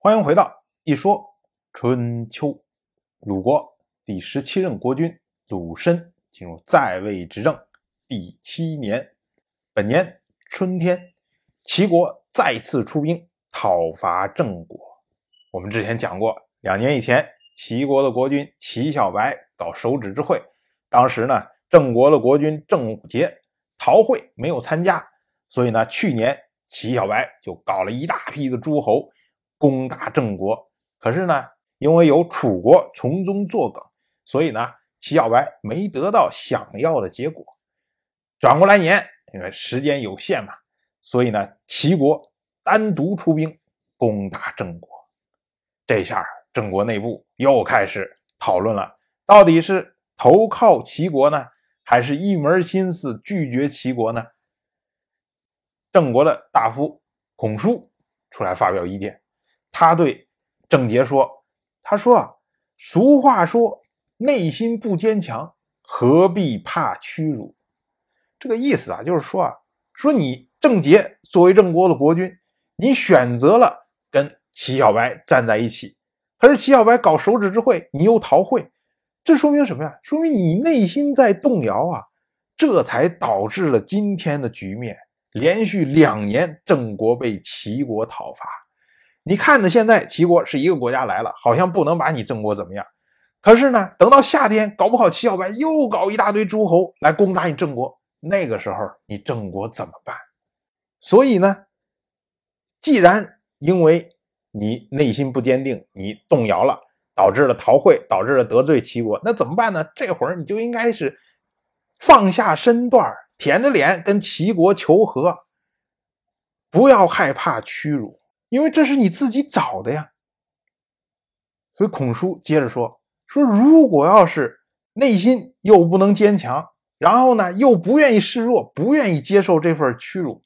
欢迎回到一说春秋。鲁国第十七任国君鲁申进入在位执政第七年，本年春天，齐国再次出兵讨伐郑国。我们之前讲过，两年以前，齐国的国君齐小白搞手指之会，当时呢，郑国的国君郑武杰逃会没有参加，所以呢，去年齐小白就搞了一大批的诸侯。攻打郑国，可是呢，因为有楚国从中作梗，所以呢，齐小白没得到想要的结果。转过来年，因为时间有限嘛，所以呢，齐国单独出兵攻打郑国。这下郑国内部又开始讨论了，到底是投靠齐国呢，还是一门心思拒绝齐国呢？郑国的大夫孔叔出来发表意见。他对郑杰说：“他说啊，俗话说，内心不坚强，何必怕屈辱？这个意思啊，就是说啊，说你郑杰作为郑国的国君，你选择了跟齐小白站在一起，可是齐小白搞手指之会，你又逃会，这说明什么呀？说明你内心在动摇啊，这才导致了今天的局面，连续两年郑国被齐国讨伐。”你看呢？现在齐国是一个国家来了，好像不能把你郑国怎么样。可是呢，等到夏天，搞不好齐小白又搞一大堆诸侯来攻打你郑国，那个时候你郑国怎么办？所以呢，既然因为你内心不坚定，你动摇了，导致了逃会，导致了得罪齐国，那怎么办呢？这会儿你就应该是放下身段，舔着脸跟齐国求和，不要害怕屈辱。因为这是你自己找的呀，所以孔叔接着说：“说如果要是内心又不能坚强，然后呢又不愿意示弱，不愿意接受这份屈辱，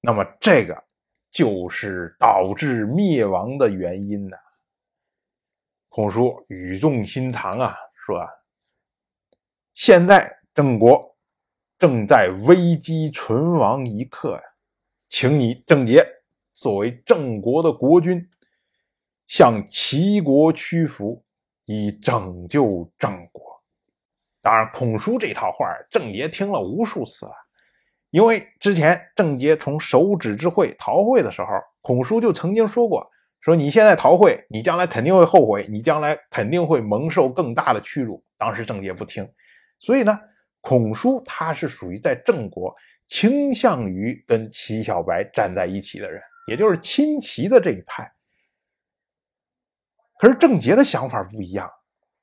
那么这个就是导致灭亡的原因呢。”孔叔语重心长啊，说：“现在郑国正在危机存亡一刻呀，请你郑杰。”作为郑国的国君，向齐国屈服，以拯救郑国。当然，孔叔这套话，郑杰听了无数次了。因为之前郑杰从手指之会逃会的时候，孔叔就曾经说过：“说你现在逃会，你将来肯定会后悔，你将来肯定会蒙受更大的屈辱。”当时郑杰不听，所以呢，孔叔他是属于在郑国倾向于跟齐小白站在一起的人。也就是亲齐的这一派，可是郑杰的想法不一样。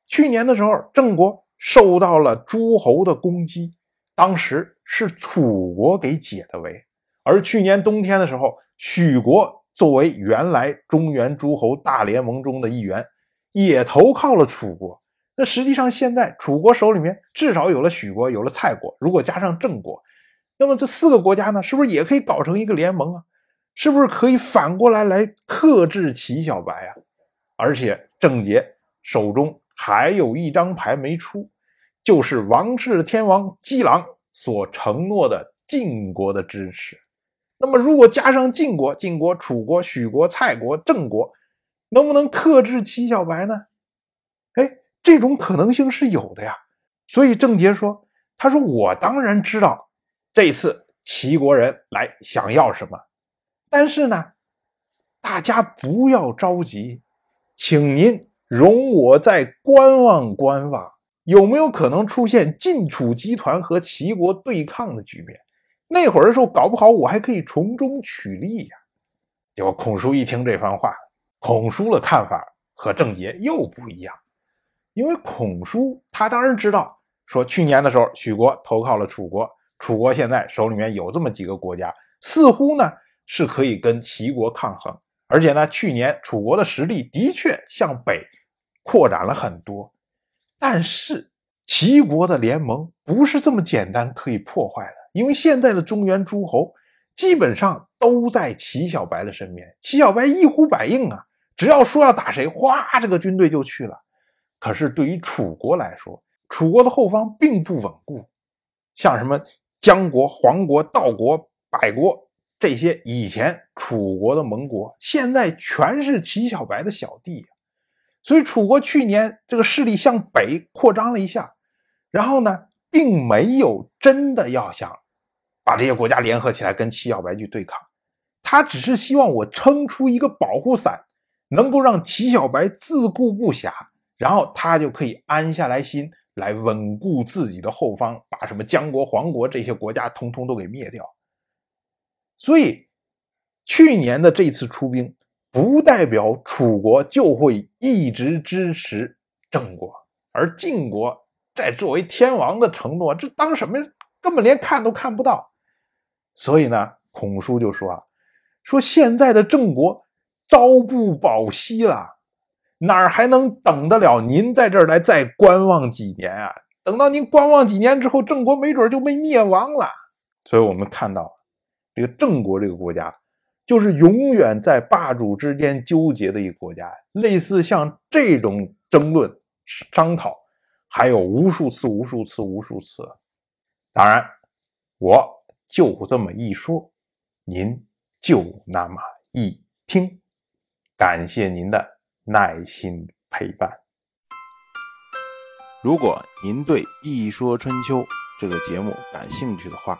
去年的时候，郑国受到了诸侯的攻击，当时是楚国给解的围。而去年冬天的时候，许国作为原来中原诸侯大联盟中的一员，也投靠了楚国。那实际上，现在楚国手里面至少有了许国，有了蔡国，如果加上郑国，那么这四个国家呢，是不是也可以搞成一个联盟啊？是不是可以反过来来克制齐小白啊？而且郑杰手中还有一张牌没出，就是王室天王姬朗所承诺的晋国的支持。那么如果加上晋国、晋国、楚国、许国、蔡国、郑国，能不能克制齐小白呢？哎，这种可能性是有的呀。所以郑杰说：“他说我当然知道这次齐国人来想要什么。”但是呢，大家不要着急，请您容我再观望观望，有没有可能出现晋楚集团和齐国对抗的局面？那会儿的时候，搞不好我还可以从中取利呀。结果孔叔一听这番话，孔叔的看法和郑杰又不一样，因为孔叔他当然知道，说去年的时候，许国投靠了楚国，楚国现在手里面有这么几个国家，似乎呢。是可以跟齐国抗衡，而且呢，去年楚国的实力的确向北扩展了很多，但是齐国的联盟不是这么简单可以破坏的，因为现在的中原诸侯基本上都在齐小白的身边，齐小白一呼百应啊，只要说要打谁，哗，这个军队就去了。可是对于楚国来说，楚国的后方并不稳固，像什么姜国、黄国、道国、百国。这些以前楚国的盟国，现在全是齐小白的小弟，所以楚国去年这个势力向北扩张了一下，然后呢，并没有真的要想把这些国家联合起来跟齐小白去对抗，他只是希望我撑出一个保护伞，能够让齐小白自顾不暇，然后他就可以安下来心来稳固自己的后方，把什么姜国、黄国这些国家通通都给灭掉。所以，去年的这次出兵，不代表楚国就会一直支持郑国，而晋国在作为天王的承诺，这当什么？根本连看都看不到。所以呢，孔叔就说啊，说现在的郑国朝不保夕了，哪儿还能等得了您在这儿来再观望几年啊？等到您观望几年之后，郑国没准就被灭亡了。所以我们看到。这个郑国这个国家，就是永远在霸主之间纠结的一个国家。类似像这种争论、商讨，还有无数次、无数次、无数次。当然，我就这么一说，您就那么一听。感谢您的耐心陪伴。如果您对《一说春秋》这个节目感兴趣的话，